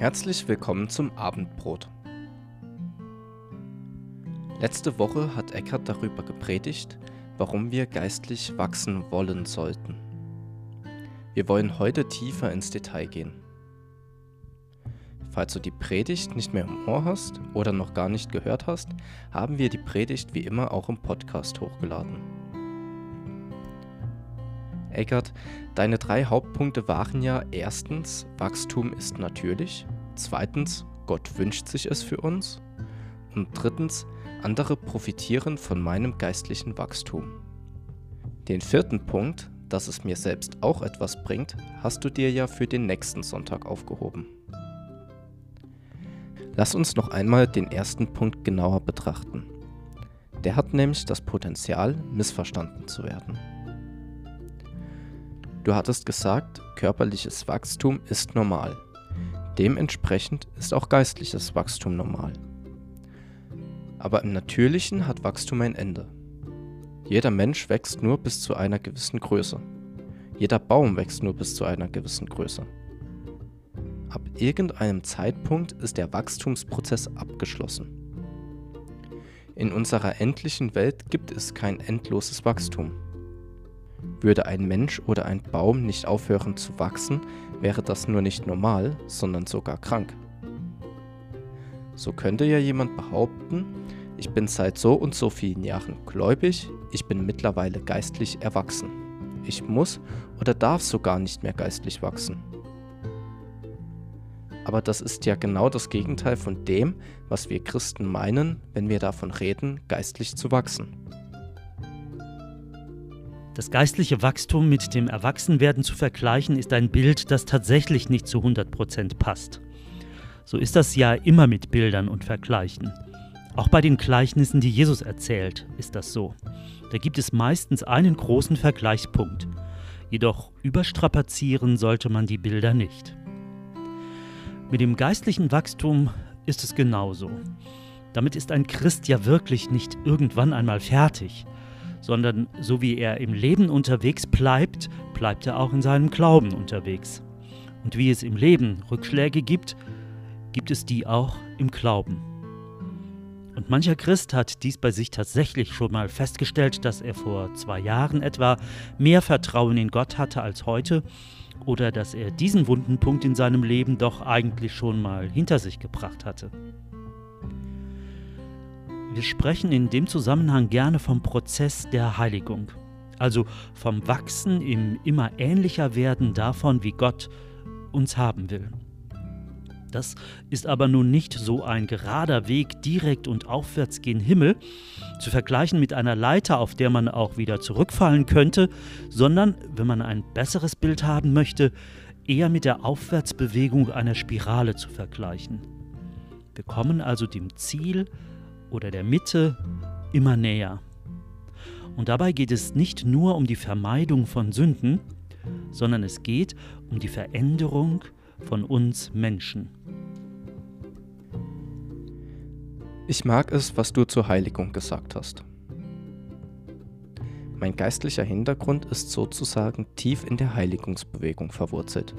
Herzlich willkommen zum Abendbrot. Letzte Woche hat Eckhart darüber gepredigt, warum wir geistlich wachsen wollen sollten. Wir wollen heute tiefer ins Detail gehen. Falls du die Predigt nicht mehr im Ohr hast oder noch gar nicht gehört hast, haben wir die Predigt wie immer auch im Podcast hochgeladen. Eckert, deine drei Hauptpunkte waren ja erstens, Wachstum ist natürlich, zweitens, Gott wünscht sich es für uns und drittens, andere profitieren von meinem geistlichen Wachstum. Den vierten Punkt, dass es mir selbst auch etwas bringt, hast du dir ja für den nächsten Sonntag aufgehoben. Lass uns noch einmal den ersten Punkt genauer betrachten. Der hat nämlich das Potenzial, missverstanden zu werden. Du hattest gesagt, körperliches Wachstum ist normal. Dementsprechend ist auch geistliches Wachstum normal. Aber im Natürlichen hat Wachstum ein Ende. Jeder Mensch wächst nur bis zu einer gewissen Größe. Jeder Baum wächst nur bis zu einer gewissen Größe. Ab irgendeinem Zeitpunkt ist der Wachstumsprozess abgeschlossen. In unserer endlichen Welt gibt es kein endloses Wachstum. Würde ein Mensch oder ein Baum nicht aufhören zu wachsen, wäre das nur nicht normal, sondern sogar krank. So könnte ja jemand behaupten, ich bin seit so und so vielen Jahren gläubig, ich bin mittlerweile geistlich erwachsen. Ich muss oder darf sogar nicht mehr geistlich wachsen. Aber das ist ja genau das Gegenteil von dem, was wir Christen meinen, wenn wir davon reden, geistlich zu wachsen. Das geistliche Wachstum mit dem Erwachsenwerden zu vergleichen, ist ein Bild, das tatsächlich nicht zu 100% passt. So ist das ja immer mit Bildern und Vergleichen. Auch bei den Gleichnissen, die Jesus erzählt, ist das so. Da gibt es meistens einen großen Vergleichspunkt. Jedoch überstrapazieren sollte man die Bilder nicht. Mit dem geistlichen Wachstum ist es genauso. Damit ist ein Christ ja wirklich nicht irgendwann einmal fertig sondern so wie er im Leben unterwegs bleibt, bleibt er auch in seinem Glauben unterwegs. Und wie es im Leben Rückschläge gibt, gibt es die auch im Glauben. Und mancher Christ hat dies bei sich tatsächlich schon mal festgestellt, dass er vor zwei Jahren etwa mehr Vertrauen in Gott hatte als heute oder dass er diesen wunden Punkt in seinem Leben doch eigentlich schon mal hinter sich gebracht hatte. Wir sprechen in dem Zusammenhang gerne vom Prozess der Heiligung, also vom Wachsen im immer ähnlicher werden davon, wie Gott uns haben will. Das ist aber nun nicht so ein gerader Weg direkt und aufwärts gen Himmel, zu vergleichen mit einer Leiter, auf der man auch wieder zurückfallen könnte, sondern, wenn man ein besseres Bild haben möchte, eher mit der Aufwärtsbewegung einer Spirale zu vergleichen. Wir kommen also dem Ziel oder der Mitte immer näher. Und dabei geht es nicht nur um die Vermeidung von Sünden, sondern es geht um die Veränderung von uns Menschen. Ich mag es, was du zur Heiligung gesagt hast. Mein geistlicher Hintergrund ist sozusagen tief in der Heiligungsbewegung verwurzelt.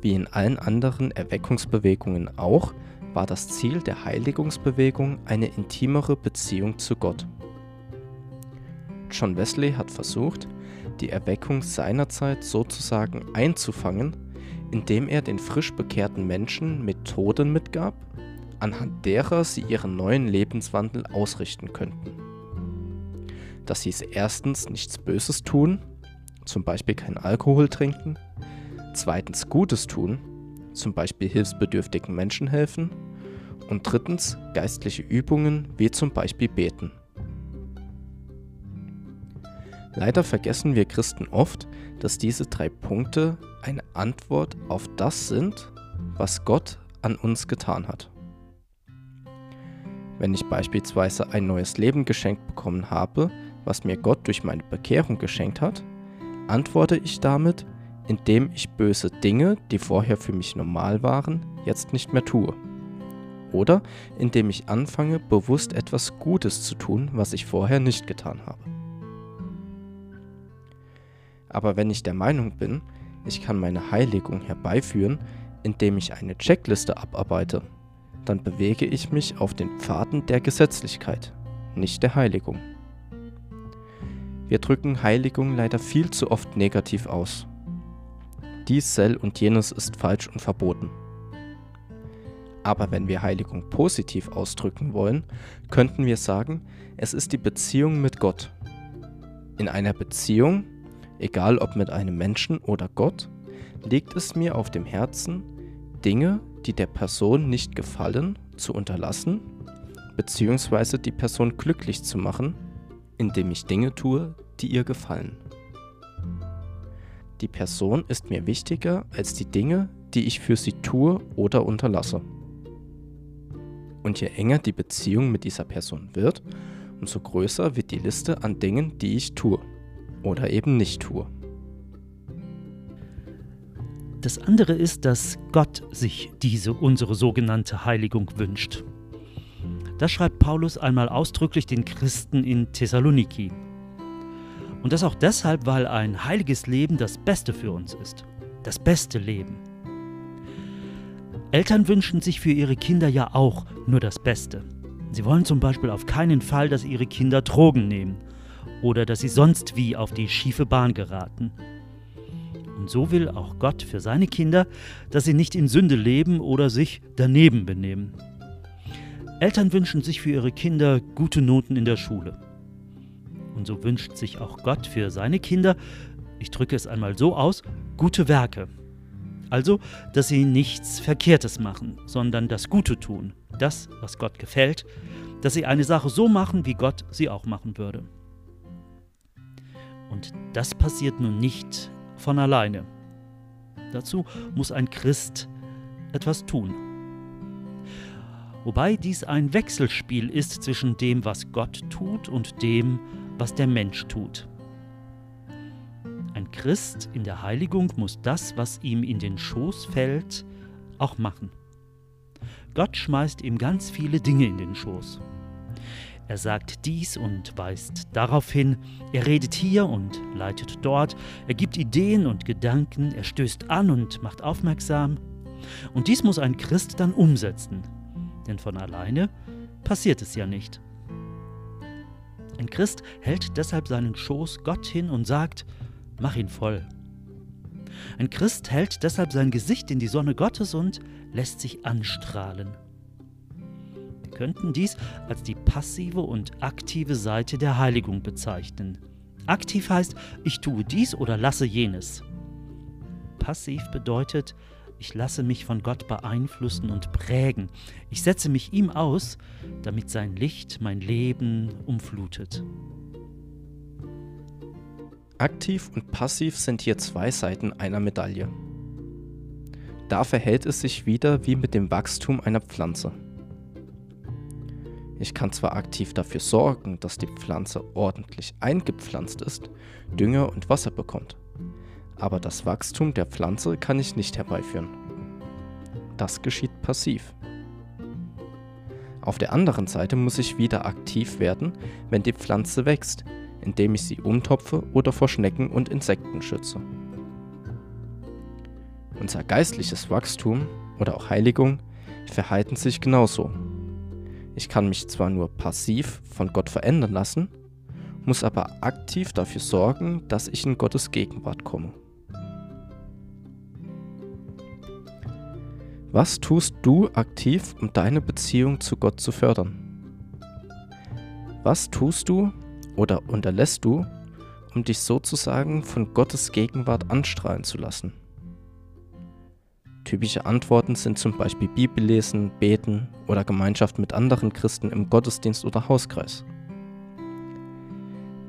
Wie in allen anderen Erweckungsbewegungen auch, war das Ziel der Heiligungsbewegung eine intimere Beziehung zu Gott. John Wesley hat versucht, die Erweckung seinerzeit sozusagen einzufangen, indem er den frisch bekehrten Menschen Methoden mitgab, anhand derer sie ihren neuen Lebenswandel ausrichten könnten. Das hieß erstens nichts Böses tun, zum Beispiel kein Alkohol trinken, zweitens Gutes tun, zum Beispiel hilfsbedürftigen Menschen helfen. Und drittens geistliche Übungen wie zum Beispiel Beten. Leider vergessen wir Christen oft, dass diese drei Punkte eine Antwort auf das sind, was Gott an uns getan hat. Wenn ich beispielsweise ein neues Leben geschenkt bekommen habe, was mir Gott durch meine Bekehrung geschenkt hat, antworte ich damit, indem ich böse Dinge, die vorher für mich normal waren, jetzt nicht mehr tue. Oder indem ich anfange, bewusst etwas Gutes zu tun, was ich vorher nicht getan habe. Aber wenn ich der Meinung bin, ich kann meine Heiligung herbeiführen, indem ich eine Checkliste abarbeite, dann bewege ich mich auf den Pfaden der Gesetzlichkeit, nicht der Heiligung. Wir drücken Heiligung leider viel zu oft negativ aus. Dies, sel und jenes ist falsch und verboten. Aber wenn wir Heiligung positiv ausdrücken wollen, könnten wir sagen, es ist die Beziehung mit Gott. In einer Beziehung, egal ob mit einem Menschen oder Gott, liegt es mir auf dem Herzen, Dinge, die der Person nicht gefallen, zu unterlassen, beziehungsweise die Person glücklich zu machen, indem ich Dinge tue, die ihr gefallen. Die Person ist mir wichtiger als die Dinge, die ich für sie tue oder unterlasse. Und je enger die Beziehung mit dieser Person wird, umso größer wird die Liste an Dingen, die ich tue oder eben nicht tue. Das andere ist, dass Gott sich diese unsere sogenannte Heiligung wünscht. Das schreibt Paulus einmal ausdrücklich den Christen in Thessaloniki. Und das auch deshalb, weil ein heiliges Leben das Beste für uns ist. Das beste Leben. Eltern wünschen sich für ihre Kinder ja auch nur das Beste. Sie wollen zum Beispiel auf keinen Fall, dass ihre Kinder Drogen nehmen oder dass sie sonst wie auf die schiefe Bahn geraten. Und so will auch Gott für seine Kinder, dass sie nicht in Sünde leben oder sich daneben benehmen. Eltern wünschen sich für ihre Kinder gute Noten in der Schule. Und so wünscht sich auch Gott für seine Kinder, ich drücke es einmal so aus, gute Werke. Also, dass sie nichts Verkehrtes machen, sondern das Gute tun, das, was Gott gefällt, dass sie eine Sache so machen, wie Gott sie auch machen würde. Und das passiert nun nicht von alleine. Dazu muss ein Christ etwas tun. Wobei dies ein Wechselspiel ist zwischen dem, was Gott tut und dem, was der Mensch tut. Ein Christ in der Heiligung muss das, was ihm in den Schoß fällt, auch machen. Gott schmeißt ihm ganz viele Dinge in den Schoß. Er sagt dies und weist darauf hin, er redet hier und leitet dort, er gibt Ideen und Gedanken, er stößt an und macht aufmerksam. Und dies muss ein Christ dann umsetzen, denn von alleine passiert es ja nicht. Ein Christ hält deshalb seinen Schoß Gott hin und sagt, mach ihn voll. Ein Christ hält deshalb sein Gesicht in die Sonne Gottes und lässt sich anstrahlen könnten dies als die passive und aktive Seite der Heiligung bezeichnen. Aktiv heißt, ich tue dies oder lasse jenes. Passiv bedeutet, ich lasse mich von Gott beeinflussen und prägen. Ich setze mich ihm aus, damit sein Licht mein Leben umflutet. Aktiv und passiv sind hier zwei Seiten einer Medaille. Da verhält es sich wieder wie mit dem Wachstum einer Pflanze. Ich kann zwar aktiv dafür sorgen, dass die Pflanze ordentlich eingepflanzt ist, Dünger und Wasser bekommt, aber das Wachstum der Pflanze kann ich nicht herbeiführen. Das geschieht passiv. Auf der anderen Seite muss ich wieder aktiv werden, wenn die Pflanze wächst, indem ich sie umtopfe oder vor Schnecken und Insekten schütze. Unser geistliches Wachstum oder auch Heiligung verhalten sich genauso. Ich kann mich zwar nur passiv von Gott verändern lassen, muss aber aktiv dafür sorgen, dass ich in Gottes Gegenwart komme. Was tust du aktiv, um deine Beziehung zu Gott zu fördern? Was tust du oder unterlässt du, um dich sozusagen von Gottes Gegenwart anstrahlen zu lassen? Typische Antworten sind zum Beispiel Bibellesen, Beten oder Gemeinschaft mit anderen Christen im Gottesdienst oder Hauskreis.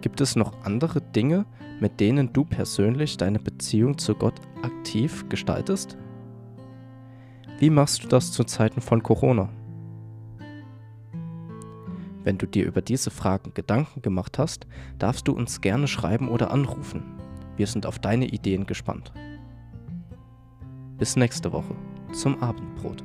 Gibt es noch andere Dinge, mit denen du persönlich deine Beziehung zu Gott aktiv gestaltest? Wie machst du das zu Zeiten von Corona? Wenn du dir über diese Fragen Gedanken gemacht hast, darfst du uns gerne schreiben oder anrufen. Wir sind auf deine Ideen gespannt. Bis nächste Woche zum Abendbrot.